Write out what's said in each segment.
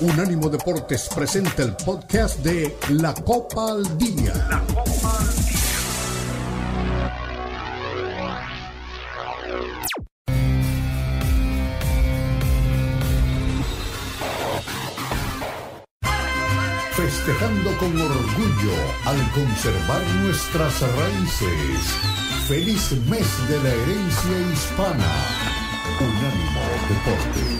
Unánimo Deportes presenta el podcast de La Copa al Día. La Copa al Día. Festejando con orgullo al conservar nuestras raíces. Feliz mes de la herencia hispana. Unánimo Deportes.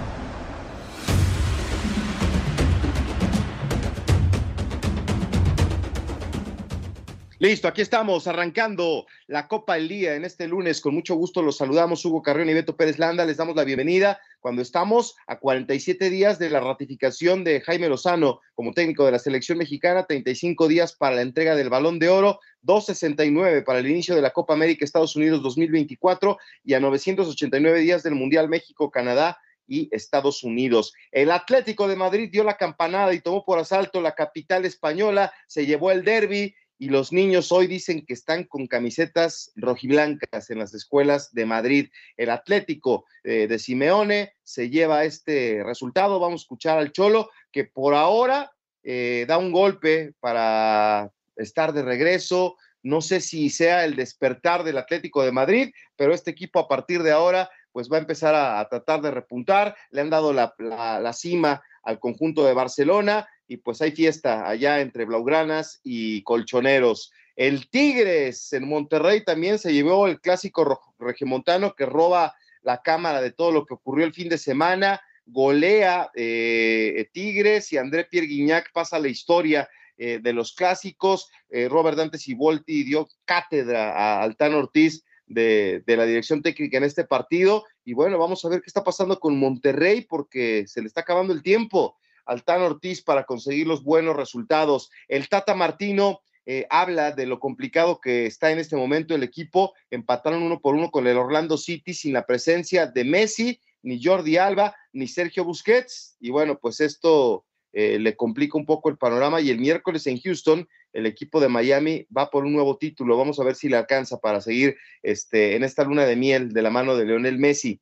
Listo, aquí estamos arrancando la Copa del Día en este lunes. Con mucho gusto los saludamos Hugo Carrión y Beto Pérez Landa. Les damos la bienvenida cuando estamos a 47 días de la ratificación de Jaime Lozano como técnico de la selección mexicana, 35 días para la entrega del Balón de Oro, 269 para el inicio de la Copa América Estados Unidos 2024 y a 989 días del Mundial México, Canadá y Estados Unidos. El Atlético de Madrid dio la campanada y tomó por asalto la capital española, se llevó el derby y los niños hoy dicen que están con camisetas rojiblancas en las escuelas de Madrid. El Atlético eh, de Simeone se lleva este resultado. Vamos a escuchar al Cholo, que por ahora eh, da un golpe para estar de regreso. No sé si sea el despertar del Atlético de Madrid, pero este equipo a partir de ahora pues va a empezar a, tratar de repuntar. Le han dado la, la cima al conjunto de Barcelona y pues hay fiesta allá entre Blaugranas y Colchoneros. El Tigres en Monterrey también se llevó el clásico regimontano que roba la cámara de todo lo que ocurrió el fin de semana, golea eh, Tigres y André Pierre Guignac pasa la historia eh, de los clásicos. Eh, Robert Dante Sibolti dio cátedra a Altán Ortiz de, la dirección técnica en este partido. Y bueno, vamos a ver qué está pasando con Monterrey porque se le está acabando el tiempo. Altán Ortiz para conseguir los buenos resultados. El Tata Martino eh, habla de lo complicado que está en este momento el equipo. Empataron uno por uno con el Orlando City sin la presencia de Messi, ni Jordi Alba, ni Sergio Busquets. Y bueno, pues esto eh, le complica un poco el panorama. Y el miércoles en Houston, el equipo de Miami va por un nuevo título. Vamos a ver si le alcanza para seguir este, en esta luna de miel de la mano de Leonel Messi.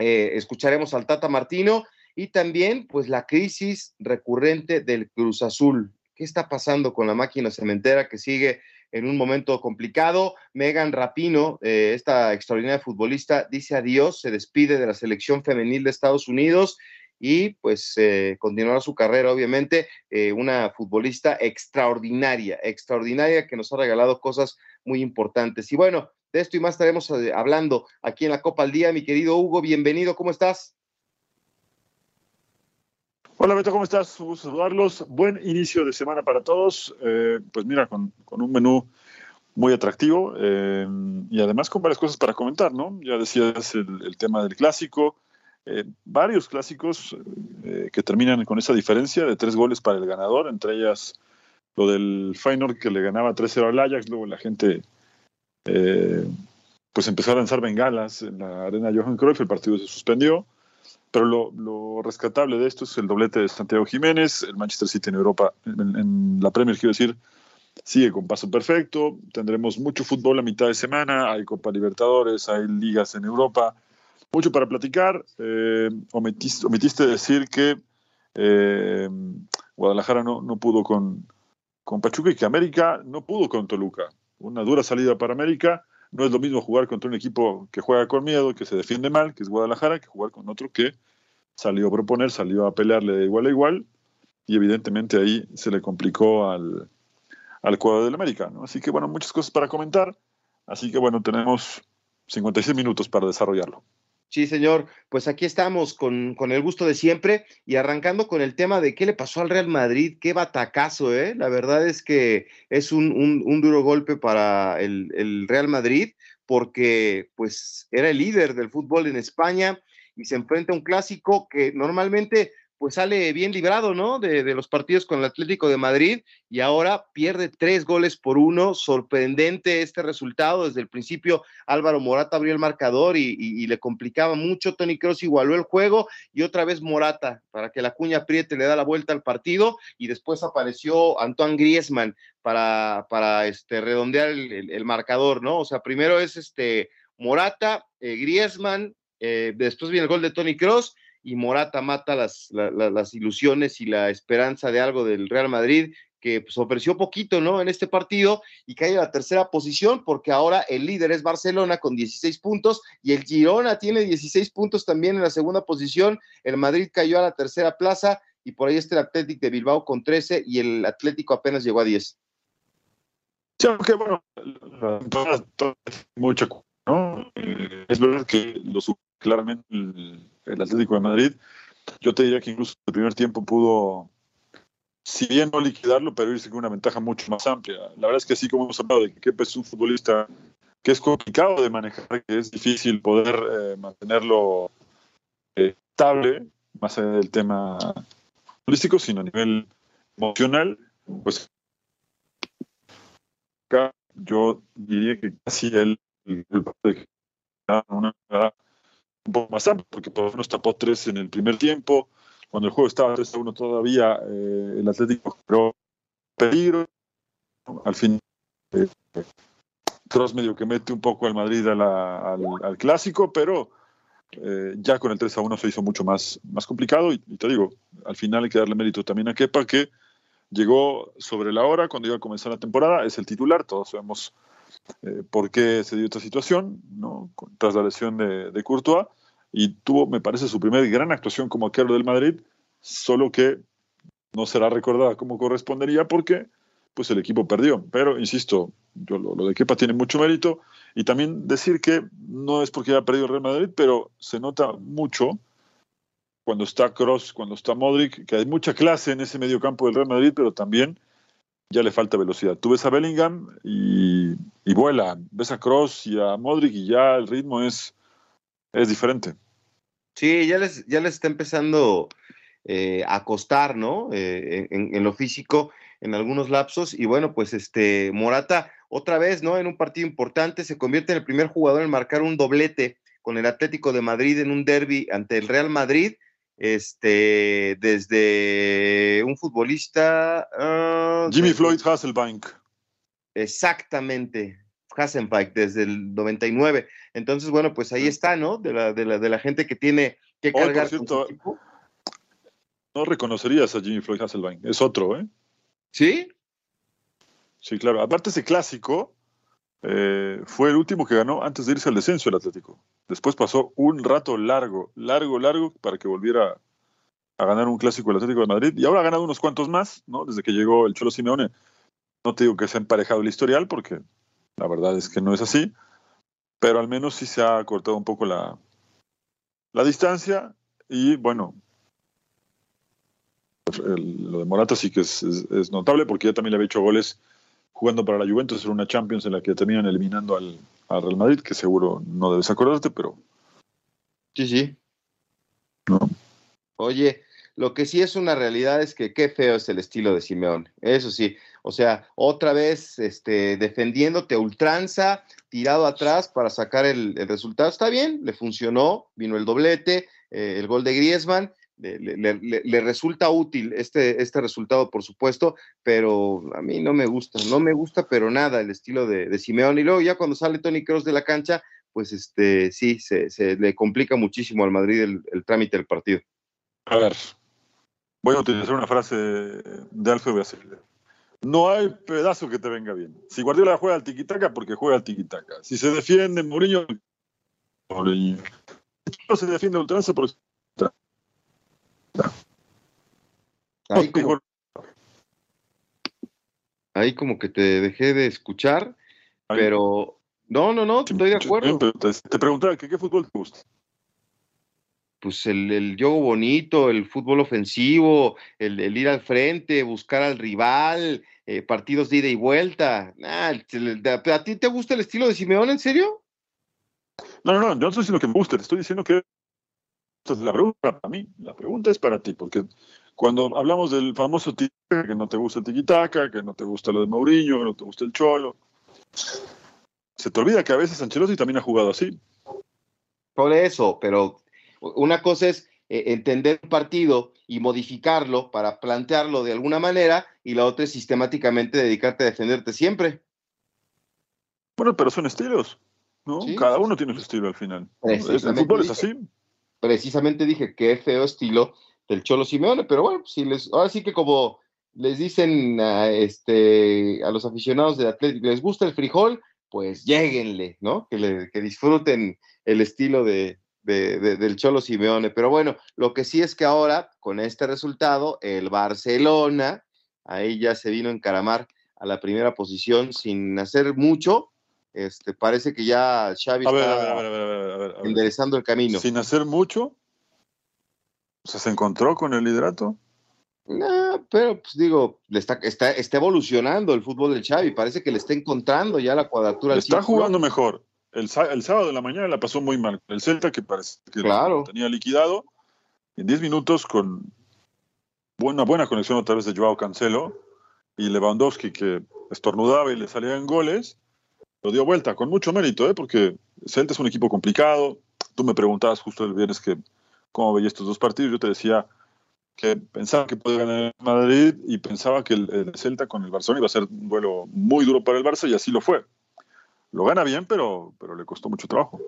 Eh, escucharemos al Tata Martino y también pues la crisis recurrente del Cruz Azul. ¿Qué está pasando con la máquina cementera que sigue en un momento complicado? Megan Rapino, eh, esta extraordinaria futbolista, dice adiós, se despide de la selección femenil de Estados Unidos y pues eh, continuará su carrera, obviamente, eh, una futbolista extraordinaria, extraordinaria que nos ha regalado cosas muy importantes. Y bueno, de esto y más estaremos hablando aquí en la Copa al Día. Mi querido Hugo, bienvenido, ¿cómo estás? Hola Beto, ¿cómo estás? Un gusto saludarlos. Buen inicio de semana para todos. Eh, pues mira, con, un menú muy atractivo eh, y además con varias cosas para comentar, ¿no? Ya decías el, tema del clásico, eh, varios clásicos que terminan con esa diferencia de tres goles para el ganador, entre ellas lo del Feyenoord que le ganaba 3-0 al Ajax, luego la gente pues empezó a lanzar bengalas en la arena Johan Cruyff, el partido se suspendió. Pero lo, rescatable de esto es el doblete de Santiago Jiménez, el Manchester City en Europa, en, la Premier, quiero decir, sigue con paso perfecto. Tendremos mucho fútbol a mitad de semana, hay Copa Libertadores, hay ligas en Europa, mucho para platicar. Eh, omitiste, decir que eh, Guadalajara no, no pudo con, con Pachuca y que América no pudo con Toluca. Una dura salida para América no es lo mismo jugar contra un equipo que juega con miedo, que se defiende mal, que es Guadalajara, que jugar con otro que salió a proponer, salió a pelearle de igual a igual, y evidentemente ahí se le complicó al, al cuadro del América. Así que bueno, muchas cosas para comentar, así que bueno, tenemos 56 minutos para desarrollarlo. Sí, señor. Pues aquí estamos con, el gusto de siempre y arrancando con el tema de qué le pasó al Real Madrid, qué batacazo, ¿eh? La verdad es que es un, duro golpe para el, Real Madrid porque pues era el líder del fútbol en España y se enfrenta a un clásico que normalmente pues sale bien librado, ¿no? De, los partidos con el Atlético de Madrid y ahora pierde tres goles por uno. Sorprendente este resultado. Desde el principio Álvaro Morata abrió el marcador y, le complicaba mucho. Tony Cross igualó el juego y otra vez Morata para que la cuña apriete le da la vuelta al partido y después apareció Antoine Griezmann para, para este, redondear el, marcador, ¿no? O sea, primero es este Morata, eh, Griezmann, eh, después viene el gol de Tony Cross y Morata mata las, las ilusiones y la esperanza de algo del Real Madrid, que pues, ofreció poquito, ¿no? En este partido y cae a la tercera posición porque ahora el líder es Barcelona con 16 puntos y el Girona tiene 16 puntos también en la segunda posición. El Madrid cayó a la tercera plaza y por ahí está el Atlético de Bilbao con 13 y el Atlético apenas llegó a 10. Sí, aunque bueno, ¿no? Es verdad que los claramente Atlético de Madrid. Yo te diría que incluso el primer tiempo pudo, si bien no liquidarlo, pero irse con una ventaja mucho más amplia. La verdad es que así como hemos hablado de que Kepa es un futbolista que es complicado de manejar, que es difícil poder eh, mantenerlo eh, estable, más allá del tema futbolístico, sino a nivel emocional, pues yo diría que casi él, el, de una un poco más amplio, porque por lo menos tapó tres en el primer tiempo. Cuando el juego estaba 3 a 1 todavía, eh, el Atlético pero peligro. Al fin, eh, Cross medio que mete un poco al Madrid al, clásico, pero eh, ya con el 3 a 1 se hizo mucho más, más complicado. Y, te digo, al final hay que darle mérito también a Kepa, que llegó sobre la hora cuando iba a comenzar la temporada, es el titular, todos sabemos por qué se dio esta situación, ¿no? tras la lesión de, de Courtois y tuvo, me parece, su primera gran actuación como arquero del Madrid, solo que no será recordada como correspondería porque pues el equipo perdió. Pero, insisto, yo, lo, de Kepa tiene mucho mérito y también decir que no es porque haya perdido el Real Madrid, pero se nota mucho cuando está Cross, cuando está Modric, que hay mucha clase en ese medio campo del Real Madrid, pero también ya le falta velocidad. Tú ves a Bellingham y, y vuela, ves a Cross y a Modric y ya el ritmo es es diferente. Sí, ya les, ya les está empezando eh, a costar, ¿no? Eh, en, lo físico, en algunos lapsos. Y bueno, pues este Morata, otra vez, ¿no? En un partido importante, se convierte en el primer jugador en marcar un doblete con el Atlético de Madrid en un derby ante el Real Madrid. Este, desde un futbolista. Ah, Jimmy Floyd Hasselbank. Exactamente, Hassenbach desde el 99. Entonces, bueno, pues ahí está, ¿no? De la, de la, de la gente que tiene que cargar. no reconocerías a Jimmy Floyd Hasselbank, es otro, ¿eh? ¿Sí? Sí, claro. Aparte, ese clásico eh, fue el último que ganó antes de irse al descenso el Atlético. Después pasó un rato largo, largo, largo para que volviera a ganar un clásico el Atlético de Madrid. Y ahora ha ganado unos cuantos más, ¿no? Desde que llegó el Cholo Simeone. No te digo que se ha emparejado el historial porque la verdad es que no es así, pero al menos sí se ha cortado un poco la, la distancia y bueno, lo de Morata sí que es, notable porque ya también le había hecho goles jugando para la Juventus en una Champions en la que terminan eliminando al, Real Madrid, que seguro no debes acordarte, pero... Sí, sí. Oye, lo que sí es una realidad es que qué feo es el estilo de Simeón. Eso sí, o sea, otra vez este, defendiéndote ultranza, tirado atrás para sacar el, resultado. Está bien, le funcionó, vino el doblete, eh, el gol de Griezmann. Le, resulta útil este, este resultado, por supuesto, pero a mí no me gusta, no me gusta, pero nada el estilo de, de Simeón. Y luego ya cuando sale Tony Kroos de la cancha, pues este sí, se, le complica muchísimo al Madrid el, trámite del partido. A ver, voy a utilizar una frase de Alfredo Basile. No hay pedazo que te venga bien. Si Guardiola juega al tiquitaca, porque juega al tiquitaca. Si se defiende Mourinho, Mourinho. No se defiende ultranza porque... Ahí como, ahí como que te dejé de escuchar, pero no, no, no, estoy de acuerdo. Te, preguntaba, ¿qué, fútbol te gusta? pues el, el juego bonito, el fútbol ofensivo, el, ir al frente, buscar al rival, eh, partidos de ida y vuelta. Ah, ¿A ti te gusta el estilo de Simeón, en serio? No, no, no, yo no estoy diciendo que me guste, te estoy diciendo que la pregunta para mí, la pregunta es para ti, porque cuando hablamos del famoso que no te gusta el tiquitaca, que no te gusta lo de Mourinho, que no te gusta el cholo, se te olvida que a veces Ancelotti también ha jugado así. Por eso, pero una cosa es eh, entender un partido y modificarlo para plantearlo de alguna manera, y la otra es sistemáticamente dedicarte a defenderte siempre. Bueno, pero son estilos, ¿no? Cada uno tiene su estilo al final. El fútbol es así. Precisamente dije que feo estilo del Cholo Simeone, pero bueno, si les, ahora sí que como les dicen a, este, a los aficionados del Atlético, les gusta el frijol, pues lléguenle, ¿no? Que, que disfruten el estilo de, del Cholo Simeone. Pero bueno, lo que sí es que ahora, con este resultado, el Barcelona, ahí ya se vino a encaramar a la primera posición sin hacer mucho. Este, parece que ya Xavi está enderezando el camino. Sin hacer mucho, o sea, ¿se encontró con el liderato? No, pero pues digo, está, está, está evolucionando el fútbol del Xavi, parece que le está encontrando ya la cuadratura. está jugando mejor. El, sábado de la mañana la pasó muy mal. El Celta, que parece que tenía liquidado, en 10 minutos con una buena conexión otra vez de Joao Cancelo y Lewandowski, que estornudaba y le salían goles, lo dio vuelta con mucho mérito, ¿eh? porque Celta es un equipo complicado. Tú me preguntabas justo el viernes que cómo veía estos dos partidos. Yo te decía que pensaba que podía ganar Madrid y pensaba que el, el, Celta con el Barcelona iba a ser un vuelo muy duro para el Barça y así lo fue lo gana bien, pero, pero le costó mucho trabajo.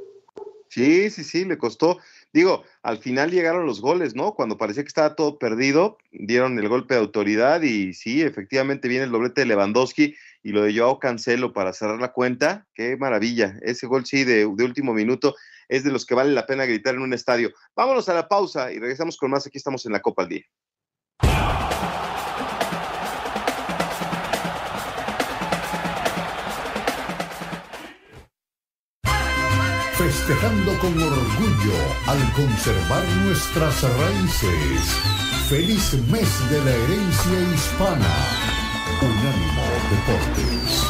Sí, sí, sí, le costó. Digo, al final llegaron los goles, ¿no? Cuando parecía que estaba todo perdido, dieron el golpe de autoridad y sí, efectivamente viene el doblete de Lewandowski y lo de Joao Cancelo para cerrar la cuenta. Qué maravilla. Ese gol, sí, de, de último minuto es de los que vale la pena gritar en un estadio. Vámonos a la pausa y regresamos con más. Aquí estamos en la Copa al Día. festejando con orgullo al conservar nuestras raíces. Feliz mes de la herencia hispana. Unánimo Deportes.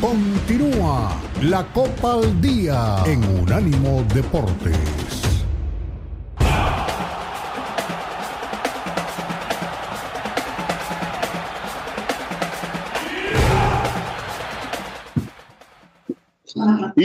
Continúa la Copa al Día en Unánimo Deportes.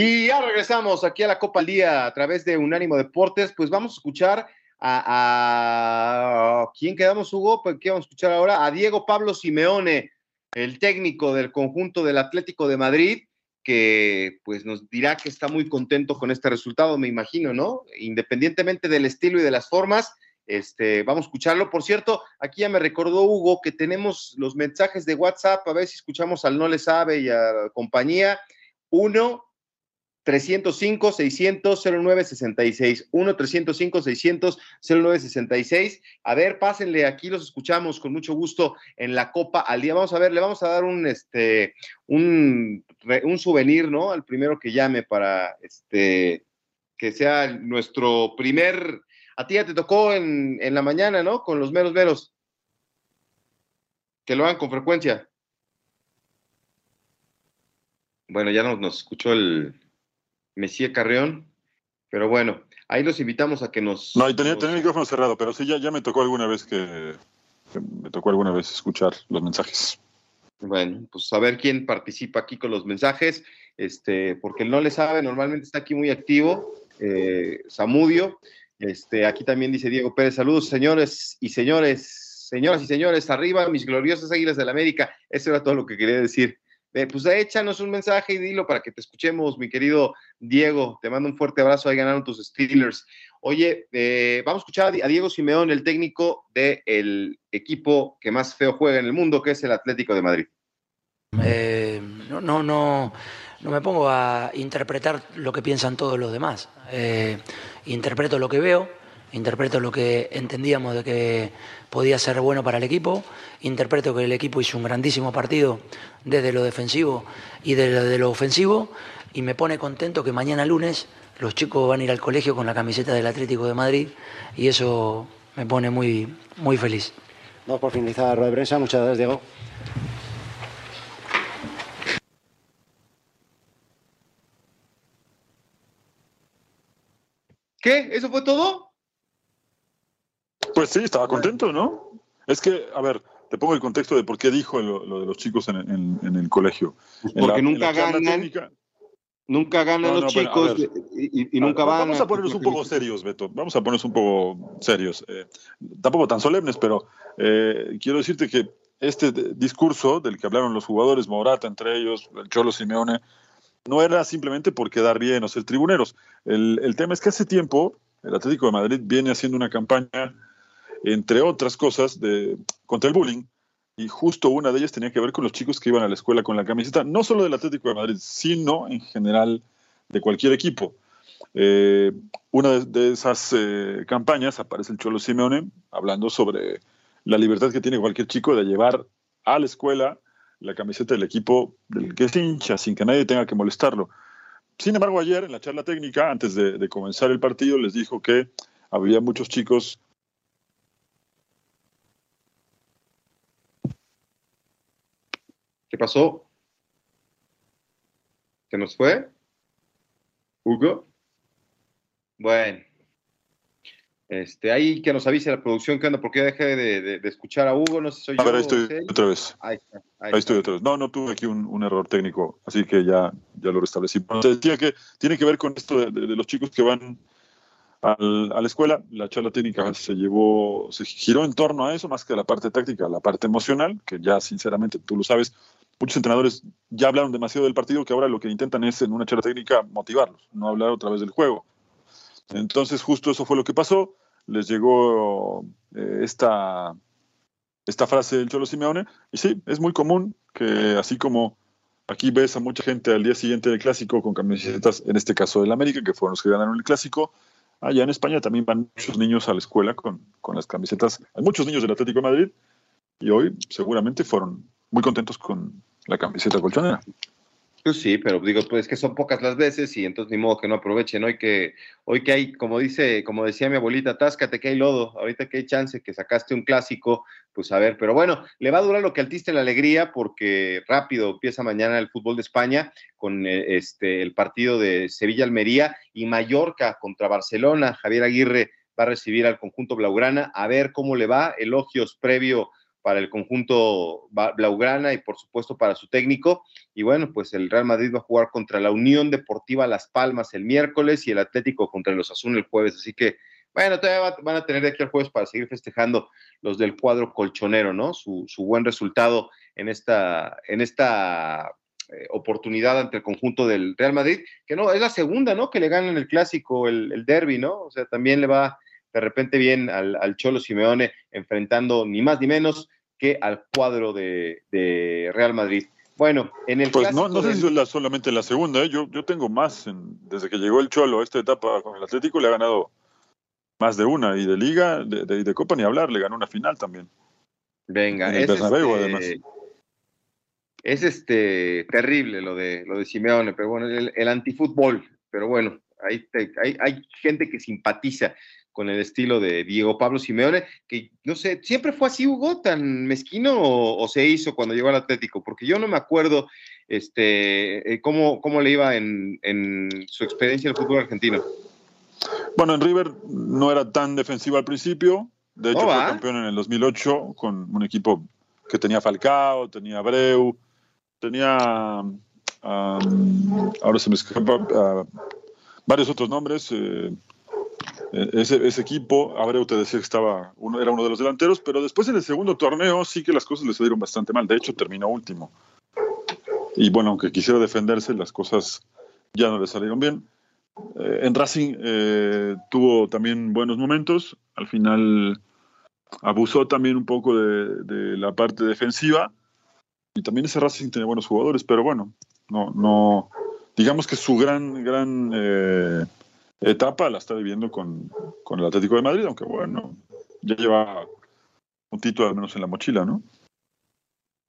Y ya regresamos aquí a la Copa al Día a través de Unánimo Deportes. Pues vamos a escuchar a, ¿quién quedamos, Hugo? Pues, ¿Qué vamos a escuchar ahora? A Diego Pablo Simeone, el técnico del conjunto del Atlético de Madrid, que pues nos dirá que está muy contento con este resultado, me imagino, ¿no? Independientemente del estilo y de las formas, este, vamos a escucharlo. Por cierto, aquí ya me recordó Hugo que tenemos los mensajes de WhatsApp, a ver si escuchamos al No Le Sabe y a compañía. Uno, 305 600 0966 1 305 600 0966 a ver pásenle aquí los escuchamos con mucho gusto en la copa al día. Vamos a ver le vamos a dar un este un, un souvenir no al primero que llame para este que sea nuestro primer a ti ya te tocó en, en la mañana no con los meros veros que lo hagan con frecuencia. Bueno, ya nos escuchó el, Mesía Carreón. Pero bueno, ahí los invitamos a que nos. No, y tenía, el micrófono cerrado, pero sí, ya, ya me tocó alguna vez que, me tocó alguna vez escuchar los mensajes. Bueno, pues a ver quién participa aquí con los mensajes, este, porque él no le sabe, normalmente está aquí muy activo, eh, Samudio. Este, aquí también dice Diego Pérez, saludos señores y señores, señoras y señores, arriba mis gloriosas águilas del la América. Eso era todo lo que quería decir. Eh, pues échanos un mensaje y dilo para que te escuchemos, mi querido Diego. Te mando un fuerte abrazo, ahí ganaron tus Steelers. Oye, eh, vamos a escuchar a Diego Simeón, el técnico del equipo que más feo juega en el mundo, que es el Atlético de Madrid. Eh, no, no, no, no me pongo a interpretar lo que piensan todos los demás. interpreto lo que veo interpreto lo que entendíamos de que podía ser bueno para el equipo, interpreto que el equipo hizo un grandísimo partido desde lo defensivo y desde lo ofensivo y me pone contento que mañana lunes los chicos van a ir al colegio con la camiseta del Atlético de Madrid y eso me pone muy, muy feliz. No, por finalizar la rueda de prensa. Muchas gracias, Diego. ¿Qué? ¿Eso fue todo? Pues sí, estaba contento, ¿no? Es que, a ver, te pongo el contexto de por qué dijo lo, de los chicos en, el colegio. Pues porque nunca ganan. nunca ganan los chicos y, nunca van. Vamos a ponernos un poco serios, Beto. Vamos a ponernos un poco serios. Eh, tampoco tan solemnes, pero eh, quiero decirte que este discurso del que hablaron los jugadores, Morata entre ellos, el Cholo Simeone, no era simplemente por quedar bien o ser tribuneros. El, el tema es que hace tiempo el Atlético de Madrid viene haciendo una campaña entre otras cosas, contra el bullying. Y justo una de ellas tenía que ver con los chicos que iban a la escuela con la camiseta, no solo del Atlético de Madrid, sino en general de cualquier equipo. Eh, una de, esas eh, campañas aparece el Cholo Simeone hablando sobre la libertad que tiene cualquier chico de llevar a la escuela la camiseta del equipo del que se hincha sin que nadie tenga que molestarlo. Sin embargo, ayer en la charla técnica, antes de comenzar el partido, les dijo que había muchos chicos ¿Qué pasó? ¿Se nos fue? ¿Hugo? Bueno. Este, ahí que nos avise la producción que anda, porque dejé de, escuchar a Hugo, no sé si soy a Ver, ahí estoy otra vez. Ahí, estoy otra vez. No, no tuve aquí un, error técnico, así que ya, ya lo restablecí. Te decía que tiene que ver con esto de, los chicos que van a la escuela. La charla técnica se llevó, se giró en torno a eso, más que a la parte táctica, la parte emocional, que ya sinceramente tú lo sabes, muchos entrenadores ya hablaron demasiado del partido que ahora lo que intentan es en una charla técnica motivarlos, no hablar otra vez del juego. Entonces justo eso fue lo que pasó, les llegó eh, esta, esta frase del Cholo Simeone. Y sí, es muy común que así como aquí ves a mucha gente al día siguiente del clásico con camisetas, en este caso del América, que fueron los que ganaron el clásico, allá en España también van muchos niños a la escuela con, con las camisetas, hay muchos niños del Atlético de Madrid y hoy seguramente fueron muy contentos con, la camiseta colchonera. Pues sí, pero digo, pues que son pocas las veces y entonces ni modo que no aprovechen. Hoy que, hoy que hay, como dice, como decía mi abuelita, táscate que hay lodo, ahorita que hay chance que sacaste un clásico, pues a ver, pero bueno, le va a durar lo que altiste la alegría porque rápido empieza mañana el fútbol de España con eh, este el partido de Sevilla-Almería y Mallorca contra Barcelona. Javier Aguirre va a recibir al conjunto Blaugrana, a ver cómo le va, elogios previo para el conjunto Blaugrana y por supuesto para su técnico. Y bueno, pues el Real Madrid va a jugar contra la Unión Deportiva Las Palmas el miércoles y el Atlético contra los Azul el jueves. Así que, bueno, todavía van a tener de aquí al jueves para seguir festejando los del cuadro colchonero, ¿no? Su, buen resultado en esta, en esta eh, oportunidad ante el conjunto del Real Madrid, que no, es la segunda, ¿no? Que le ganan el clásico, el, el derby, ¿no? O sea, también le va de repente bien al, Cholo Simeone enfrentando ni más ni menos que al cuadro de, Real Madrid. Bueno, en el Pues no, no sé si es solamente la segunda, ¿eh? yo, yo tengo más. desde que llegó el Cholo a esta etapa con el Atlético, le ha ganado más de una, y de Liga, de, de, Copa ni hablar, le ganó una final también. Venga, es, este, además. es este terrible lo de lo de Simeone, pero bueno, el, el antifútbol, pero bueno, hay, hay, hay gente que simpatiza con el estilo de Diego Pablo Simeone, que no sé, ¿siempre fue así Hugo, tan mezquino o, se hizo cuando llegó al Atlético? Porque yo no me acuerdo este, eh, cómo, cómo le iba en, su experiencia en el fútbol argentino. Bueno, en River no era tan defensivo al principio, de hecho fue campeón en el 2008 con un equipo que tenía Falcao, tenía Breu, tenía, ahora se me escapa, uh, varios otros nombres, eh, ese, ese equipo, Abreu te decía que estaba uno, era uno de los delanteros, pero después en el segundo torneo sí que las cosas le salieron bastante mal. De hecho, terminó último. Y bueno, aunque quisiera defenderse, las cosas ya no le salieron bien. Eh, en Racing eh, tuvo también buenos momentos. Al final abusó también un poco de, la parte defensiva. Y también ese Racing tenía buenos jugadores, pero bueno, no, no, digamos que su gran, gran etapa la está viviendo con, el Atlético de Madrid, aunque bueno, ya lleva un título al menos en la mochila, ¿no?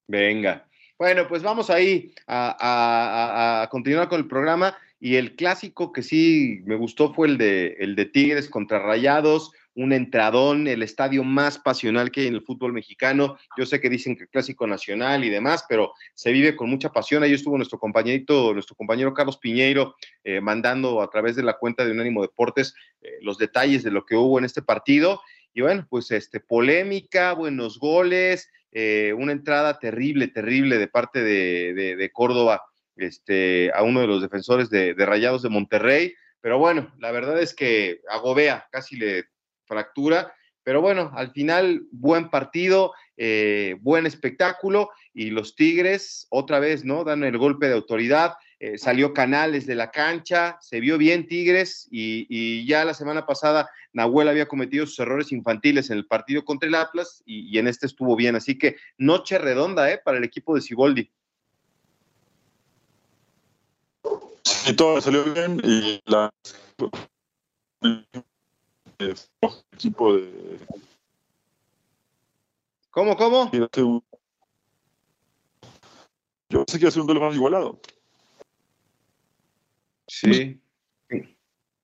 Venga. Bueno, pues vamos ahí a, continuar con el programa. Y el clásico que sí me gustó fue el de, el de Tigres contra Rayados, un entradón, el estadio más pasional que hay en el fútbol mexicano. Yo sé que dicen que clásico nacional y demás, pero se vive con mucha pasión. Ahí estuvo nuestro compañerito, nuestro compañero Carlos Piñeiro, eh, mandando a través de la cuenta de Unánimo Deportes eh, los detalles de lo que hubo en este partido. Y bueno, pues este, polémica, buenos goles, eh, una entrada terrible, terrible de parte de, Córdoba este, a uno de los defensores de, de Rayados de Monterrey. Pero bueno, la verdad es que agobea, casi le fractura. Pero bueno, al final, buen partido, eh, buen espectáculo y los Tigres otra vez, ¿no? Dan el golpe de autoridad. Eh, salió Canales de la cancha, se vio bien Tigres y, ya la semana pasada Nahuel había cometido sus errores infantiles en el partido contra el Atlas y, en este estuvo bien. Así que noche redonda ¿eh? para el equipo de Siboldi. Y todo salió bien y la equipo de. ¿Cómo, cómo? Yo sé que va a ser un duelo más igualado. Sí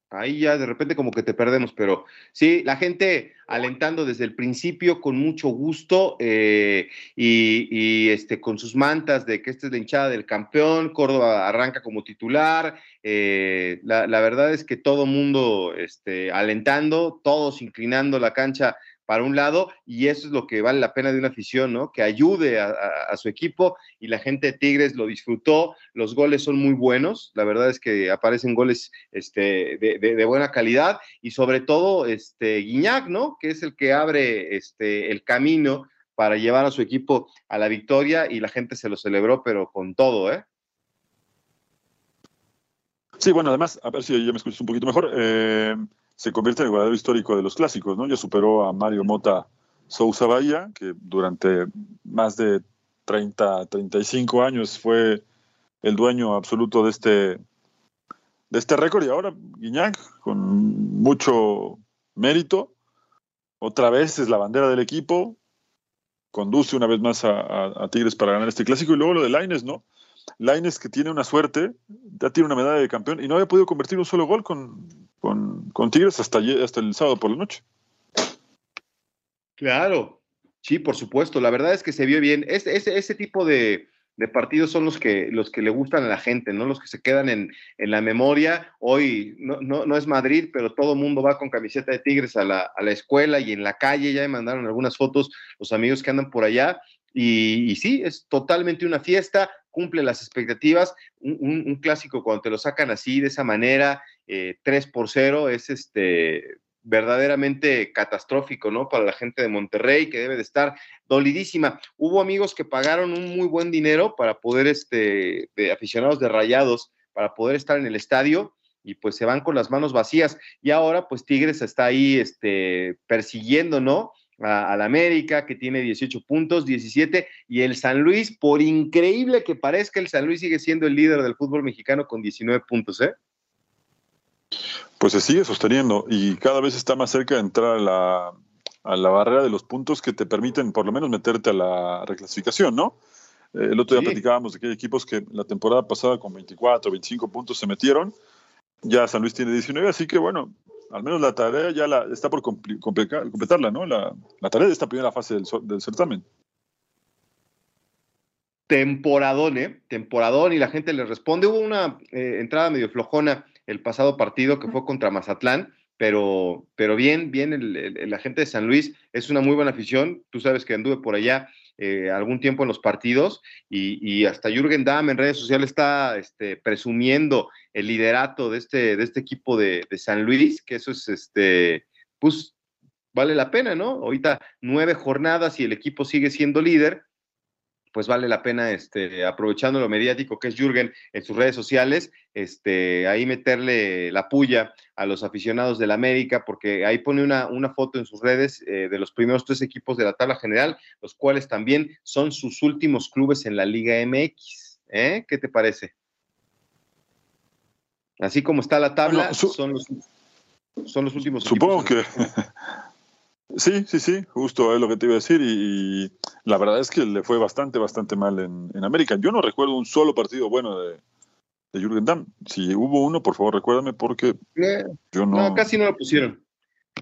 ahí ya de repente como que te perdemos, pero sí, la gente alentando desde el principio con mucho gusto eh, y, este, con sus mantas de que esta es la hinchada del campeón, Córdoba arranca como titular, eh, la, verdad es que todo mundo este, alentando, todos inclinando la cancha para un lado, y eso es lo que vale la pena de una afición, ¿no? Que ayude a, su equipo y la gente de Tigres lo disfrutó, los goles son muy buenos, la verdad es que aparecen goles este, de, buena calidad y sobre todo este, Guiñac, ¿no? Que es el que abre este, el camino para llevar a su equipo a la victoria y la gente se lo celebró, pero con todo, ¿eh? Sí, bueno, además, a ver si ya me escuchas un poquito mejor. Eh, se convierte en el goleador histórico de los clásicos, ¿no? Ya superó a Mario Mota Sousa Bahía, que durante más de 30, 35 años fue el dueño absoluto de este, de este récord y ahora Guiñac, con mucho mérito, otra vez es la bandera del equipo, conduce una vez más a, Tigres para ganar este clásico y luego lo de Laines, ¿no? Laines que tiene una suerte, ya tiene una medalla de campeón y no había podido convertir un solo gol con, con, Tigres hasta, hasta el sábado por la noche. Claro, sí, por supuesto. La verdad es que se vio bien. Ese, ese, tipo de, partidos son los que, los que le gustan a la gente, ¿no? Los que se quedan en, la memoria. Hoy no, no, es Madrid, pero todo el mundo va con camiseta de Tigres a la, a la, escuela y en la calle. Ya me mandaron algunas fotos los amigos que andan por allá. Y, sí, es totalmente una fiesta cumple las expectativas. Un, clásico cuando te lo sacan así, de esa manera, eh, 3 por 0, es este verdaderamente catastrófico, ¿no? Para la gente de Monterrey, que debe de estar dolidísima. Hubo amigos que pagaron un muy buen dinero para poder, este, de aficionados de rayados, para poder estar en el estadio y pues se van con las manos vacías. Y ahora, pues Tigres está ahí, este, persiguiendo, ¿no? Al América, que tiene 18 puntos, 17, y el San Luis, por increíble que parezca, el San Luis sigue siendo el líder del fútbol mexicano con 19 puntos, ¿eh? Pues se sigue sosteniendo y cada vez está más cerca de entrar a la, a la barrera de los puntos que te permiten por lo menos meterte a la reclasificación, ¿no? Eh, el otro día platicábamos de que hay equipos que la temporada pasada con 24, 25 puntos se metieron. Ya San Luis tiene 19, así que bueno, al menos la tarea ya está por completarla, ¿no? La, tarea de esta primera fase del, certamen. Temporadón, ¿eh? Temporadón y la gente le responde. Hubo una eh, entrada medio flojona el pasado partido que fue contra Mazatlán, pero, pero bien, bien, la gente de San Luis es una muy buena afición. Tú sabes que anduve por allá eh, algún tiempo en los partidos y, hasta Jürgen Damm en redes sociales está este, presumiendo el liderato de este, de este equipo de, San Luis, que eso es, este, pues, vale la pena, ¿no? Ahorita nueve jornadas y el equipo sigue siendo líder pues vale la pena, este, aprovechando lo mediático que es Jürgen en sus redes sociales, este, ahí meterle la puya a los aficionados del América, porque ahí pone una, una foto en sus redes eh, de los primeros tres equipos de la tabla general, los cuales también son sus últimos clubes en la Liga MX. ¿eh? ¿Qué te parece? Así como está la tabla, son, los, son los últimos. Supongo que Sí, sí, sí, justo es lo que te iba a decir y, la verdad es que le fue bastante, bastante mal en, América. Yo no recuerdo un solo partido bueno de, de Jürgen Damm. Si hubo uno, por favor recuérdame porque yo no... no... casi no lo pusieron.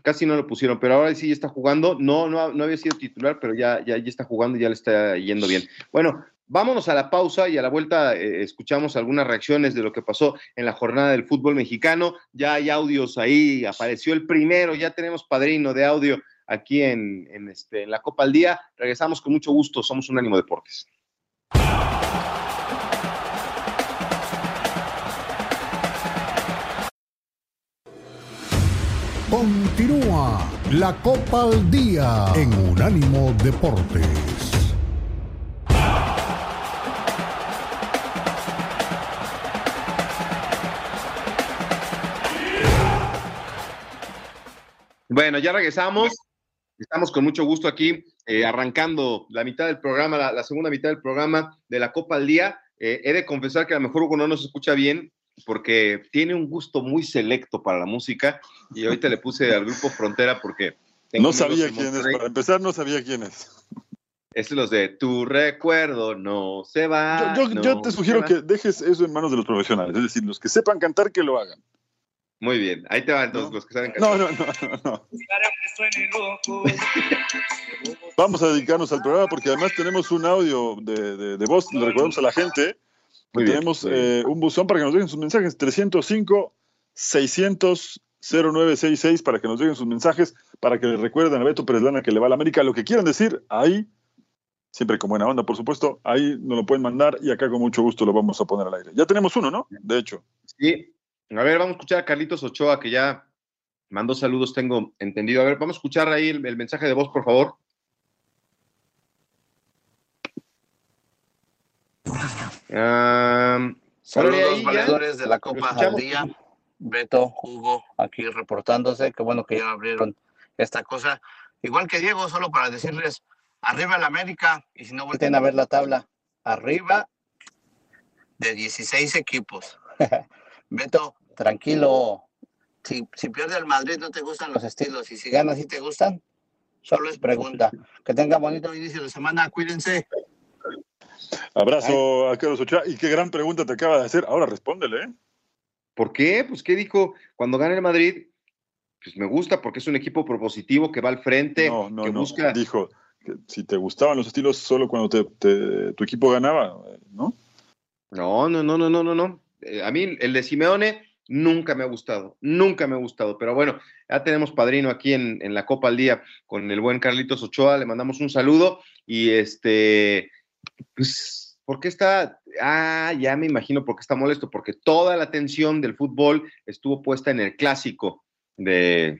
casi no lo pusieron, pero ahora sí ya está jugando. No, no, no había sido titular, pero ya, ya, ya está jugando y ya le está yendo bien. Bueno, vámonos a la pausa y a la vuelta eh, escuchamos algunas reacciones de lo que pasó en la jornada del fútbol mexicano. Ya hay audios ahí, apareció el primero, ya tenemos padrino de audio aquí en, en, este, en la Copa al Día. Regresamos con mucho gusto, somos un ánimo deportes. Continúa la Copa al Día en Unánimo Deportes. Bueno, ya regresamos. Estamos con mucho gusto aquí, eh, arrancando la mitad del programa, la, la, segunda mitad del programa de la Copa al Día. Eh, he de confesar que a lo mejor Hugo no nos escucha bien, porque tiene un gusto muy selecto para la música y ahorita le puse al grupo Frontera porque... No sabía quién es, para empezar no sabía quién es. Es los de tu recuerdo no se va. Yo, yo, no yo te sugiero que dejes eso en manos de los profesionales, es decir, los que sepan cantar que lo hagan. Muy bien, ahí te van todos no. los que saben cantar. No, no, no, no. Vamos a dedicarnos al programa porque además tenemos un audio de, de, de voz, le recordamos a la gente Muy tenemos bien. eh, un buzón para que nos dejen sus mensajes, 305 600 0966 para que nos dejen sus mensajes, para que le recuerden a Beto Pérez Lana que le va a la América, lo que quieran decir, ahí, siempre con buena onda, por supuesto, ahí nos lo pueden mandar y acá con mucho gusto lo vamos a poner al aire. Ya tenemos uno, ¿no? De hecho. Sí. A ver, vamos a escuchar a Carlitos Ochoa, que ya mandó saludos, tengo entendido. A ver, vamos a escuchar ahí el, el mensaje de voz, por favor. Um, Saludos, ya. valedores de la Copa al. Día. Beto, Hugo, aquí reportándose. Qué bueno que ya abrieron esta cosa. Igual que Diego, solo para decirles, arriba el América, y si no volteen a ver la tabla, arriba de 16 equipos. Beto, tranquilo. Si, si pierde el Madrid no te gustan los estilos, y si gana sí te gustan, solo es pregunta. Que tenga bonito inicio de semana, cuídense. Abrazo a Carlos Ochoa. Y qué gran pregunta te acaba de hacer. Ahora respóndele, ¿eh? ¿Por qué? Pues, ¿qué dijo? Cuando gana el Madrid, pues me gusta porque es un equipo propositivo que va al frente, No, no, que no. busca. Dijo que si te gustaban los estilos solo cuando te, te- tu equipo ganaba, ¿no? No, no, no, no, no, no, no. Eh, a mí el de Simeone nunca me ha gustado, nunca me ha gustado. Pero bueno, ya tenemos padrino aquí en, en la Copa al Día con el buen Carlitos Ochoa. Le mandamos un saludo y este, pues, ¿por qué está? Ah, ya me imagino por qué está molesto, porque toda la atención del fútbol estuvo puesta en el clásico de,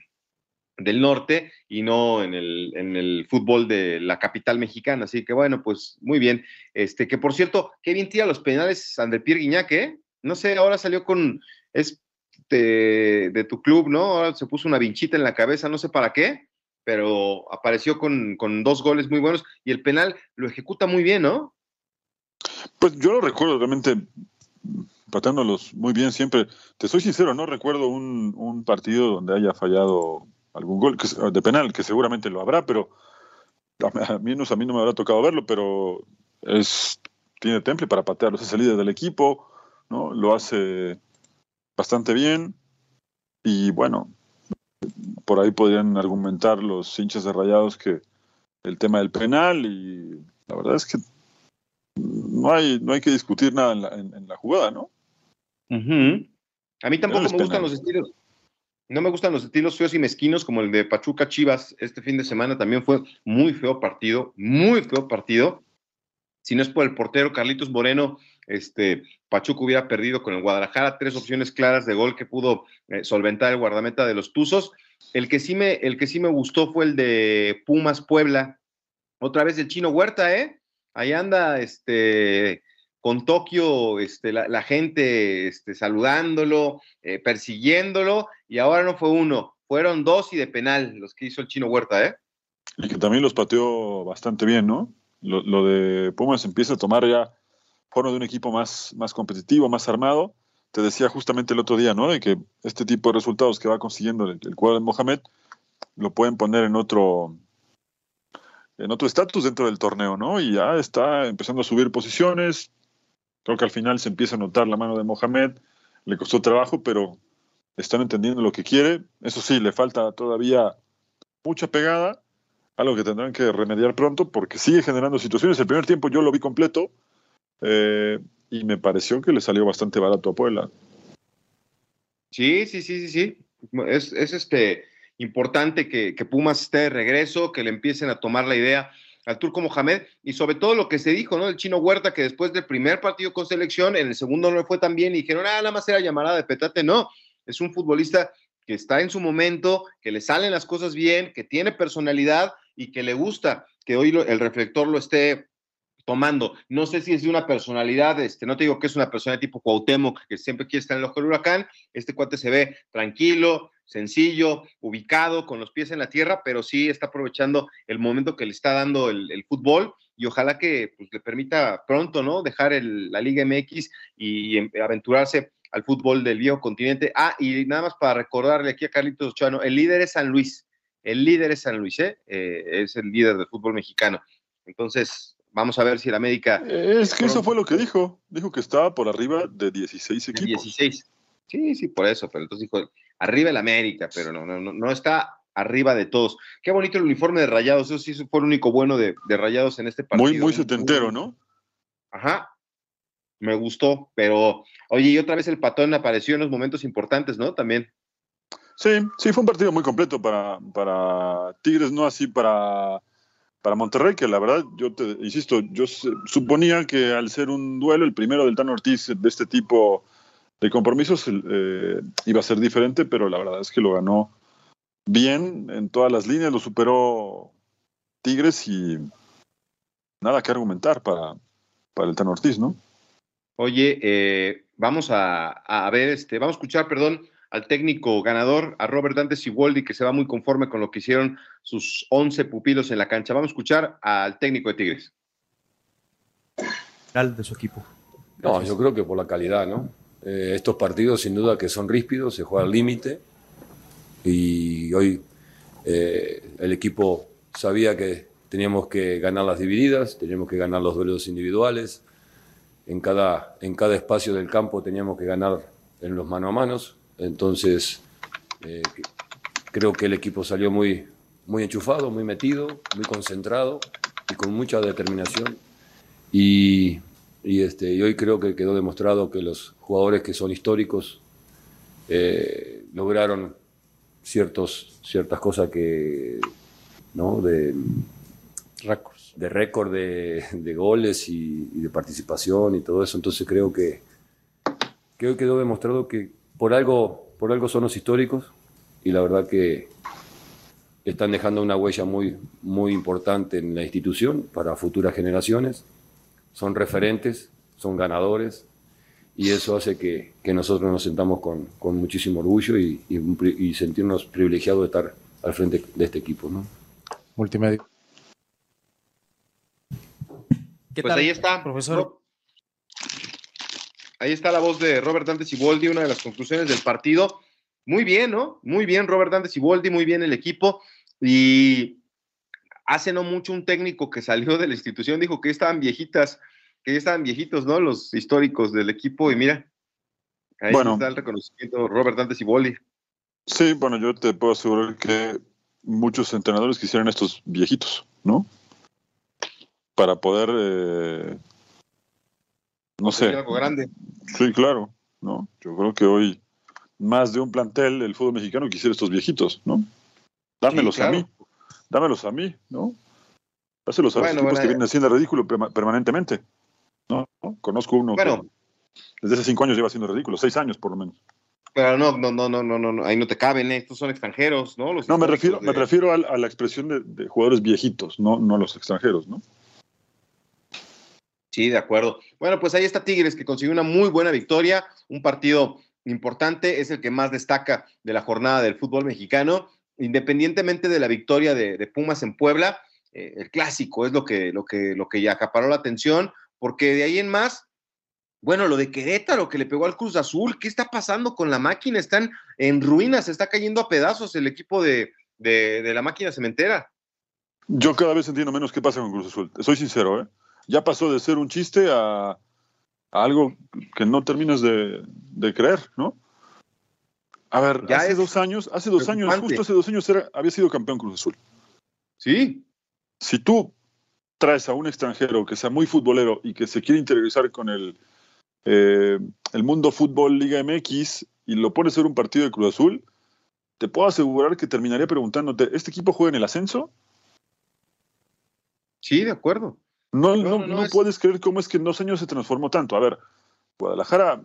del norte y no en el, en el fútbol de la capital mexicana. Así que bueno, pues muy bien. Este, que por cierto, qué bien tira los penales André Pierre Guignac, ¿eh? No sé, ahora salió con, es de, de tu club, ¿no? Ahora se puso una vinchita en la cabeza, no sé para qué, pero apareció con, con dos goles muy buenos y el penal lo ejecuta muy bien, ¿no? Pues yo lo recuerdo realmente pateándolos muy bien siempre. Te soy sincero, no recuerdo un, partido donde haya fallado algún gol que, de penal, que seguramente lo habrá, pero a, menos a mí no me habrá tocado verlo, pero es tiene temple para patearlos, es salida del equipo, ¿no? Lo hace bastante bien y bueno, por ahí podrían argumentar los hinchas de Rayados que el tema del penal y la verdad es que no hay, no hay que discutir nada en la, en- en la jugada, ¿no? A mí tampoco me gustan los estilos. No me gustan los estilos feos y mezquinos como el de Pachuca Chivas este fin de semana. También fue muy feo partido, muy feo partido. Si no es por el portero Carlitos Moreno, este, Pachuca hubiera perdido con el Guadalajara. Tres opciones claras de gol que pudo eh, solventar el guardameta de los Tuzos. El que, sí me, el que sí me gustó fue el de Pumas Puebla. Otra vez el chino Huerta, ¿eh? Ahí anda este, con Tokio, este, la, gente este, saludándolo, eh, persiguiéndolo, y ahora no fue uno, fueron dos y de penal los que hizo el chino Huerta, ¿eh? Y que también los pateó bastante bien, ¿no? Lo de Pumas empieza a tomar ya forma de un equipo más, más competitivo, más armado. Te decía justamente el otro día, ¿no? De que este tipo de resultados que va consiguiendo el, el cuadro de Mohamed lo pueden poner en otro en otro estatus dentro del torneo, ¿no? Y ya está empezando a subir posiciones. Creo que al final se empieza a notar la mano de Mohamed. Le costó trabajo, pero están entendiendo lo que quiere. Eso sí, le falta todavía mucha pegada, algo que tendrán que remediar pronto porque sigue generando situaciones. El primer tiempo yo lo vi completo eh, y me pareció que le salió bastante barato a Puebla. Sí, sí, sí, sí, sí. Es, es este importante que, que, Pumas esté de regreso, que le empiecen a tomar la idea al Turco Mohamed y sobre todo lo que se dijo, ¿no? El chino Huerta que después del primer partido con selección, en el segundo no le fue tan bien y dijeron, ah, nada más era llamada de petate. No, es un futbolista que está en su momento, que le salen las cosas bien, que tiene personalidad y que le gusta que hoy el reflector lo esté tomando. No sé si es de una personalidad, este, no te digo que es una persona tipo Cuauhtémoc, que siempre quiere estar en el ojo del huracán, este cuate se ve tranquilo, sencillo, ubicado, con los pies en la tierra, pero sí está aprovechando el momento que le está dando el, fútbol y ojalá que pues, le permita pronto, ¿no? Dejar la Liga MX y, y, aventurarse al fútbol del viejo continente. Ah, y nada más para recordarle aquí a Carlitos Ochoano, el líder es San Luis, el líder es San Luis, ¿eh? Eh, es el líder del fútbol mexicano. Entonces, vamos a ver si el América... Es que eso fue lo que dijo, dijo que estaba por arriba de 16 equipos. 16. Sí, sí, por eso, pero entonces dijo, arriba el América, pero no, no, no, está arriba de todos. Qué bonito el uniforme de Rayados, eso sí fue el único bueno de, Rayados en este partido. Muy, muy setentero, ¿no? Ajá, me gustó, pero oye, y otra vez el patón apareció en los momentos importantes, ¿no? También. Sí, sí, fue un partido muy completo para, para Tigres, no así para, para Monterrey, que la verdad, yo te insisto, yo suponía que al ser un duelo, el primero del Tan Ortiz de este tipo de compromisos eh, iba a ser diferente, pero la verdad es que lo ganó bien en todas las líneas, lo superó Tigres y nada que argumentar para, para el Tan Ortiz, ¿no? Oye, eh, vamos a, ver, este, vamos a escuchar, perdón, al técnico ganador, a Robert Dante Siboldi, que se va muy conforme con lo que hicieron sus 11 pupilos en la cancha. Vamos a escuchar al técnico de Tigres. De su equipo. No, yo creo que por la calidad, ¿no? Eh, estos partidos sin duda que son ríspidos, se juega al límite y hoy eh, el equipo sabía que teníamos que ganar las divididas, teníamos que ganar los duelos individuales, en cada, en cada espacio del campo teníamos que ganar en los mano a manos, entonces eh, creo que el equipo salió muy, muy enchufado, muy metido, muy concentrado y con mucha determinación. Y, y, este, y hoy creo que quedó demostrado que los jugadores que son históricos eh, lograron ciertos, ciertas cosas que, ¿no? De, de récord de, de, goles y, de participación y todo eso. Entonces creo que, que quedó demostrado que por algo, por algo son los históricos y la verdad que están dejando una huella muy, muy importante en la institución para futuras generaciones. Son referentes, son ganadores y eso hace que, que nosotros nos sentamos con, con muchísimo orgullo y, y, sentirnos privilegiados de estar al frente de este equipo. ¿no? Multimedia. pues ahí está, profesor. Ahí está la voz de Robert Dante Siboldi, una de las conclusiones del partido. Muy bien, ¿no? Muy bien, Robert Dante Siboldi, muy bien el equipo. Y hace no mucho un técnico que salió de la institución dijo que estaban viejitas, que ya estaban viejitos, ¿no? Los históricos del equipo. Y mira, ahí está el reconocimiento, Robert Dante Siboldi. Sí, bueno, yo te puedo asegurar que muchos entrenadores quisieran estos viejitos, ¿no? para poder, eh, no sé. Algo grande. Sí, claro, ¿no? Yo creo que hoy más de un plantel el fútbol mexicano quisiera estos viejitos, ¿no? Dámelos a mí, dámelos a mí, ¿no? Dáselos a los equipos que vienen haciendo ridículo permanentemente, ¿no? Conozco uno que desde hace cinco años lleva haciendo ridículo, seis años por lo menos. Pero no, no, no, no, no, no, ahí no te caben, ¿eh? estos son extranjeros, ¿no? no, me refiero, me refiero a, la expresión de, de, jugadores viejitos, no, no a los extranjeros, ¿no? Sí, de acuerdo. Bueno, pues ahí está Tigres que consiguió una muy buena victoria, un partido importante, es el que más destaca de la jornada del fútbol mexicano, independientemente de la victoria de, Pumas en Puebla, eh, el clásico es lo que, lo, que, lo que ya acaparó la atención, porque de ahí en más, bueno, lo de Querétaro que le pegó al Cruz Azul, ¿qué está pasando con la máquina? Están en ruinas, está cayendo a pedazos el equipo de, de la máquina cementera. Yo cada vez entiendo menos qué pasa con Cruz Azul, soy sincero, ¿eh? Ya pasó de ser un chiste a, algo que no terminas de, creer, ¿no? A ver, hace dos años, hace dos años, justo hace dos años era, había sido campeón Cruz Azul. Sí. Si tú traes a un extranjero que sea muy futbolero y que se quiere interiorizar con el, eh, el mundo fútbol Liga MX y lo pones a un partido de Cruz Azul, te puedo asegurar que terminaría preguntándote, ¿este equipo juega en el ascenso? Sí, de acuerdo. No, no, no, puedes creer cómo es que en dos años se transformó tanto. A ver, Guadalajara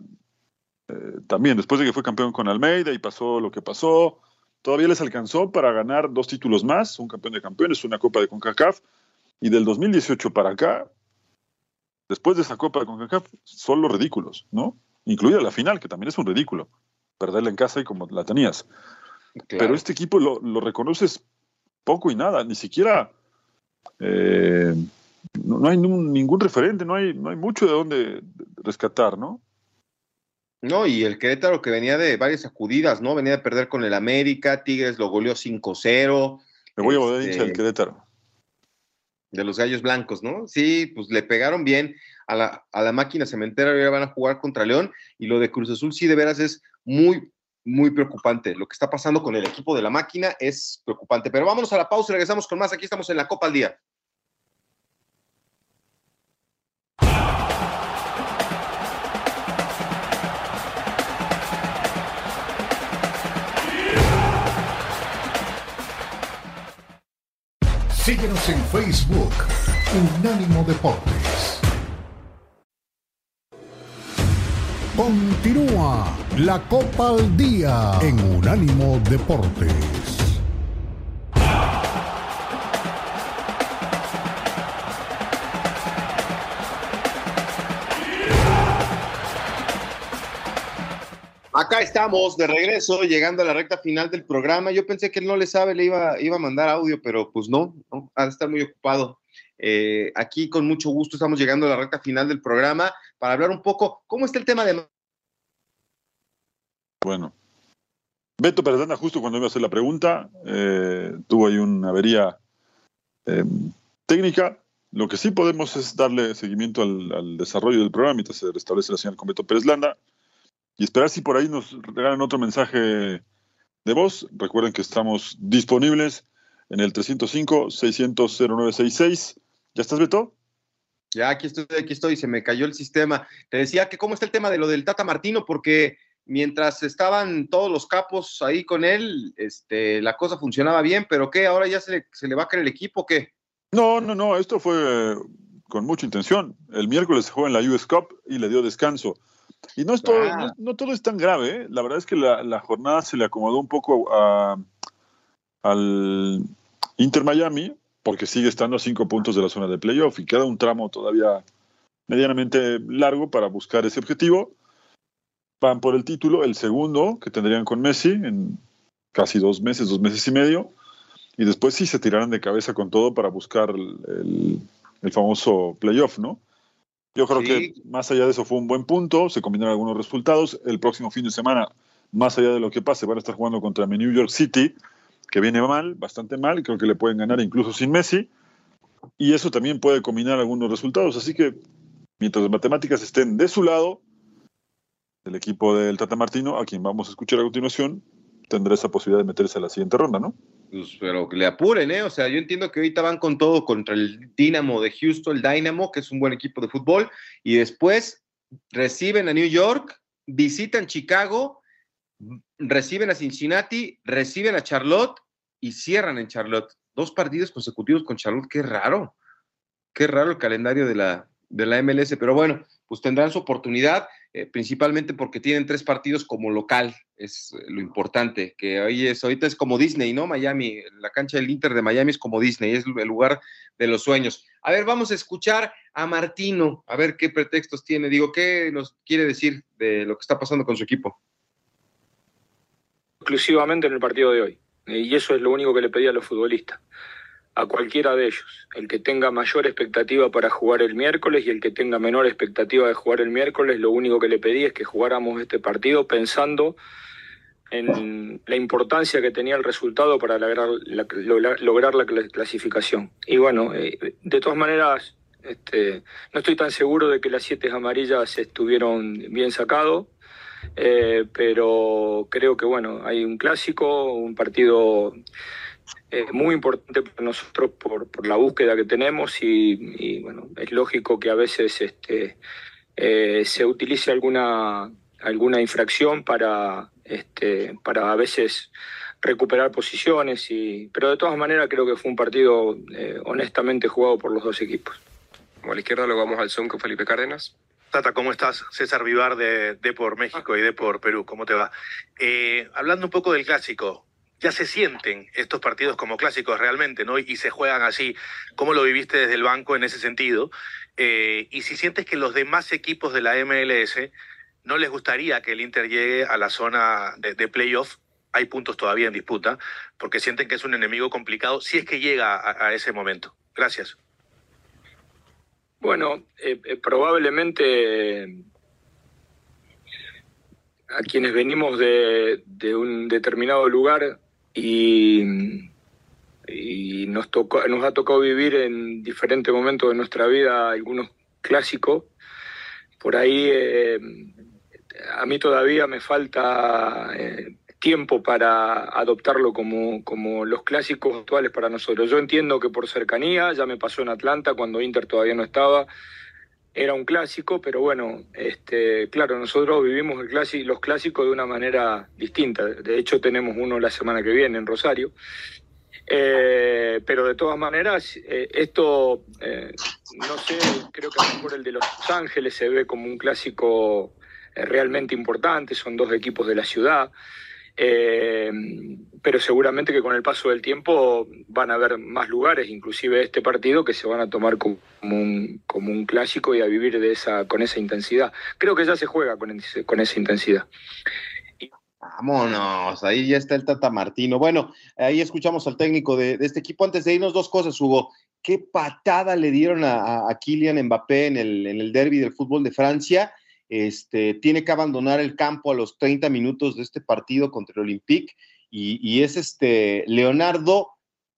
eh, también, después de que fue campeón con Almeida y pasó lo que pasó, todavía les alcanzó para ganar dos títulos más, un campeón de campeones, una Copa de CONCACAF, y del 2018 para acá, después de esa Copa de CONCACAF, son los ridículos, ¿no? Incluida la final, que también es un ridículo, perderla en casa y como la tenías. Pero este equipo lo, reconoces poco y nada, ni siquiera... Eh, no, hay ningún referente, no hay, no hay mucho de dónde rescatar, ¿no? No, y el Querétaro que venía de varias sacudidas, ¿no? Venía de perder con el América, Tigres lo goleó 5-0. Me voy a volver hincha del este, Querétaro. De los gallos blancos, ¿no? Sí, pues le pegaron bien a la, a la máquina cementera, ahora van a jugar contra León, y lo de Cruz Azul sí de veras es muy, muy preocupante. Lo que está pasando con el equipo de la máquina es preocupante. Pero vámonos a la pausa y regresamos con más. Aquí estamos en la Copa al Día. Síguenos en Facebook, Unánimo Deportes. Continúa la Copa al Día en Unánimo Deportes. Estamos de regreso, llegando a la recta final del programa. Yo pensé que él no le sabe, le iba, iba a mandar audio, pero pues no, no ha de estar muy ocupado. Eh, aquí con mucho gusto estamos llegando a la recta final del programa para hablar un poco cómo está el tema de... Bueno, Beto Perdana, justo cuando iba a hacer la pregunta, eh, tuvo ahí una avería eh, técnica. Lo que sí podemos es darle seguimiento al, al, desarrollo del programa mientras se restablece la señal con Beto Pérez Landa y esperar si por ahí nos regalan otro mensaje de voz. Recuerden que estamos disponibles en el 305-600-0966. ¿Ya estás, Beto? Ya, aquí estoy, aquí estoy, se me cayó el sistema. Te decía que cómo está el tema de lo del Tata Martino, porque mientras estaban todos los capos ahí con él, este, la cosa funcionaba bien, pero ¿qué? ¿Ahora ya se le, se le va a caer el equipo o qué? No, no, no, esto fue con mucha intención. El miércoles se jugó en la US Cup y le dio descanso. Y no, es todo, ah. no, todo es tan grave. ¿eh? La verdad es que la, jornada se le acomodó un poco al Inter Miami, porque sigue estando a cinco puntos de la zona de playoff y queda un tramo todavía medianamente largo para buscar ese objetivo. Van por el título, el segundo que tendrían con Messi en casi dos meses, dos meses y medio. Y después sí se tirarán de cabeza con todo para buscar el, el famoso playoff, ¿no? Yo creo que más allá de eso fue un buen punto, se combinaron algunos resultados. El próximo fin de semana, más allá de lo que pase, van a estar jugando contra mi New York City, que viene mal, bastante mal, creo que le pueden ganar incluso sin Messi. Y eso también puede combinar algunos resultados. Así que mientras las matemáticas estén de su lado, el equipo del Tata Martino, a quien vamos a escuchar a continuación, tendrá esa posibilidad de meterse a la siguiente ronda, ¿no? Pues, pero que le apuren, ¿eh? O sea, yo entiendo que ahorita van con todo contra el Dynamo de Houston, el Dynamo, que es un buen equipo de fútbol, y después reciben a New York, visitan Chicago, reciben a Cincinnati, reciben a Charlotte y cierran en Charlotte. Dos partidos consecutivos con Charlotte, qué raro. Qué raro el calendario de la, de la MLS, pero bueno, pues tendrán su oportunidad. Eh, principalmente porque tienen tres partidos como local, es eh, lo importante, que hoy es, ahorita es como Disney, ¿no? Miami, la cancha del Inter de Miami es como Disney, es el lugar de los sueños. A ver, vamos a escuchar a Martino, a ver qué pretextos tiene, digo, ¿qué nos quiere decir de lo que está pasando con su equipo? Exclusivamente en el partido de hoy, y eso es lo único que le pedí a los futbolistas a cualquiera de ellos. El que tenga mayor expectativa para jugar el miércoles y el que tenga menor expectativa de jugar el miércoles, lo único que le pedí es que jugáramos este partido pensando en la importancia que tenía el resultado para lograr la, lograr la clasificación. Y bueno, eh, de todas maneras, este, no estoy tan seguro de que las siete amarillas estuvieron bien sacados. eh, pero creo que bueno, hay un clásico, un partido eh, muy importante para nosotros por, por, la búsqueda que tenemos y, bueno, es lógico que a veces este, eh, se utilice alguna, alguna infracción para, este, para a veces recuperar posiciones, y, pero de todas maneras creo que fue un partido honestamente jugado por los dos equipos. a la izquierda, luego vamos al Zoom con Felipe Cárdenas. Tata, ¿cómo estás? César Vivar de, de por México y de por Perú, ¿cómo te va? Eh, hablando un poco del clásico, ya se sienten estos partidos como clásicos realmente, ¿no? Y se juegan así. ¿Cómo lo viviste desde el banco en ese sentido? Eh, y si sientes que los demás equipos de la MLS no les gustaría que el Inter llegue a la zona de, de playoff, hay puntos todavía en disputa, porque sienten que es un enemigo complicado si es que llega a, ese momento. Gracias. Bueno, eh, eh, probablemente a quienes venimos de un determinado lugar y, nos, tocó, nos ha tocado vivir en diferentes momentos de nuestra vida algunos clásicos, por ahí eh, a mí todavía me falta eh, tiempo para adoptarlo como, como los clásicos actuales para nosotros. Yo entiendo que por cercanía, ya me pasó en Atlanta cuando Inter todavía no estaba, era un clásico, pero bueno, este, claro, nosotros vivimos los clásicos de una manera distinta. De hecho, tenemos uno la semana que viene en Rosario. Eh, pero de todas maneras, eh, esto, eh, no sé, creo que por el de Los Ángeles se ve como un clásico realmente importante, son dos equipos de la ciudad. Eh, pero seguramente que con el paso del tiempo van a haber más lugares, inclusive este partido, que se van a tomar como un, clásico y a vivir de esa, con esa intensidad. Creo que ya se juega con, esa intensidad. Vámonos, ahí ya está el Tata Martino. Bueno, ahí escuchamos al técnico de, este equipo. Antes de irnos, dos cosas, Hugo. ¿Qué patada le dieron a, a Kylian Mbappé en el, en el derby del fútbol de Francia? Este, tiene que abandonar el campo a los 30 minutos de este partido contra el Olympique y, y es este Leonardo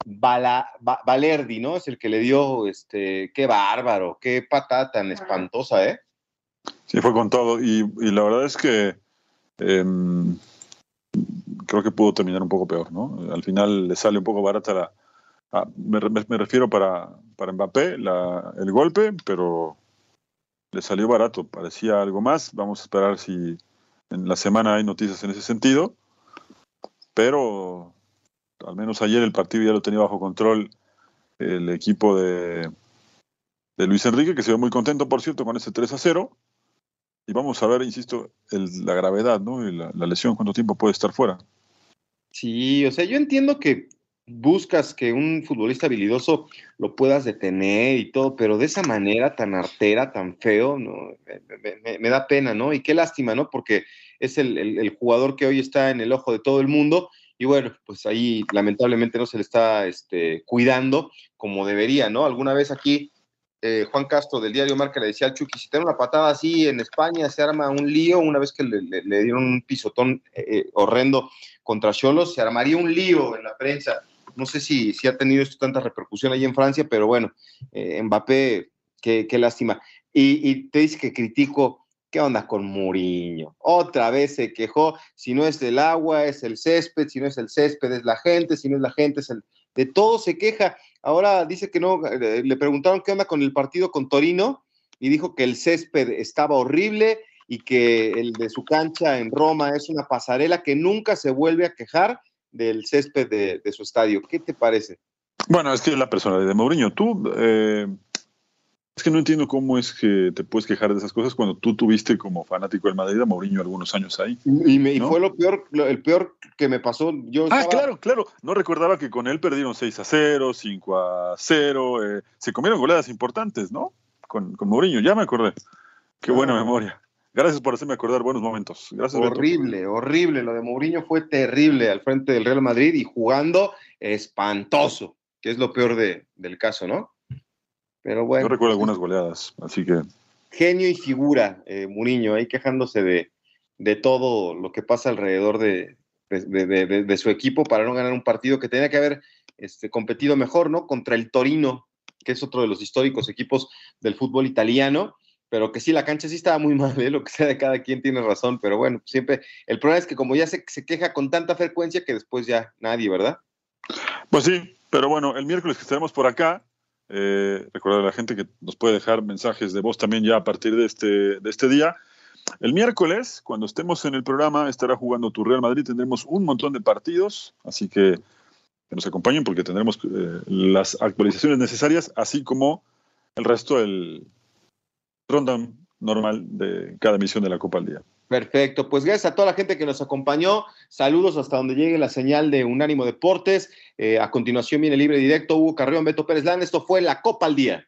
Bala, ba, Valerdi, ¿no? Es el que le dio, este, qué bárbaro, qué patada tan espantosa, ¿eh? Sí, fue con todo y, y la verdad es que eh, creo que pudo terminar un poco peor, ¿no? Al final le sale un poco barata la... Ah, me, me, refiero para, para Mbappé, la, el golpe, pero le salió barato, parecía algo más. Vamos a esperar si en la semana hay noticias en ese sentido. Pero al menos ayer el partido ya lo tenía bajo control el equipo de, de Luis Enrique, que se ve muy contento, por cierto, con ese 3 a 0. Y vamos a ver, insisto, la gravedad, ¿no? Y la, la lesión, cuánto tiempo puede estar fuera. Sí, o sea, yo entiendo que buscas que un futbolista habilidoso lo puedas detener y todo, pero de esa manera tan artera, tan feo, no, me, da pena, ¿no? Y qué lástima, ¿no? Porque es el, el, jugador que hoy está en el ojo de todo el mundo y bueno, pues ahí lamentablemente no se le está este, cuidando como debería, ¿no? Alguna vez aquí eh, Juan Castro del diario Marca le decía al Chucky, si dan una patada así en España se arma un lío, una vez que le, le, dieron un pisotón eh, horrendo contra Cholos, se armaría un lío en la prensa no sé si, si ha tenido esto tanta repercusión ahí en Francia, pero bueno, eh, Mbappé, qué, qué lástima. Y, y, te dice que critico, ¿qué onda con Mourinho? Otra vez se quejó, si no es el agua, es el césped, si no es el césped, es la gente, si no es la gente, es el... De todo se queja. Ahora dice que no, eh, le preguntaron qué onda con el partido con Torino y dijo que el césped estaba horrible y que el de su cancha en Roma es una pasarela que nunca se vuelve a quejar del césped de, de, su estadio. ¿Qué te parece? Bueno, es que es la personalidad de Mourinho. Tú, eh, es que no entiendo cómo es que te puedes quejar de esas cosas cuando tú tuviste como fanático del Madrid a Mourinho algunos años ahí. Y, me, ¿no? y fue lo peor, lo, el peor que me pasó. Yo ah, estaba... claro, claro. No recordaba que con él perdieron 6 a 0, 5 a 0. Eh, se comieron goleadas importantes, ¿no? Con, con Mourinho, ya me acordé. Qué ah. buena memoria. Gracias por hacerme acordar buenos momentos. Gracias, horrible, Beto. horrible. Lo de Mourinho fue terrible al frente del Real Madrid y jugando espantoso, que es lo peor de, del caso, ¿no? Pero bueno. Yo recuerdo algunas goleadas, así que. Genio y figura, eh, Mourinho, ahí quejándose de, de, todo lo que pasa alrededor de, de, de, su equipo para no ganar un partido que tenía que haber este, competido mejor, ¿no? Contra el Torino, que es otro de los históricos equipos del fútbol italiano pero que sí, la cancha sí estaba muy mal, ¿eh? lo que sea de cada quien tiene razón, pero bueno, siempre, el problema es que como ya se, se queja con tanta frecuencia que después ya nadie, ¿verdad? Pues sí, pero bueno, el miércoles que estaremos por acá, eh, recordar a la gente que nos puede dejar mensajes de voz también ya a partir de este, de este día. El miércoles, cuando estemos en el programa, estará jugando tu Real Madrid, tendremos un montón de partidos, así que que nos acompañen porque tendremos eh, las actualizaciones necesarias, así como el resto del rundown normal de cada emisión de la Copa al Día. Perfecto, pues gracias a toda la gente que nos acompañó. Saludos hasta donde llegue la señal de Unánimo Deportes. Eh, a continuación viene libre directo Hugo Carrión, Beto Pérez Lán. Esto fue la Copa al Día.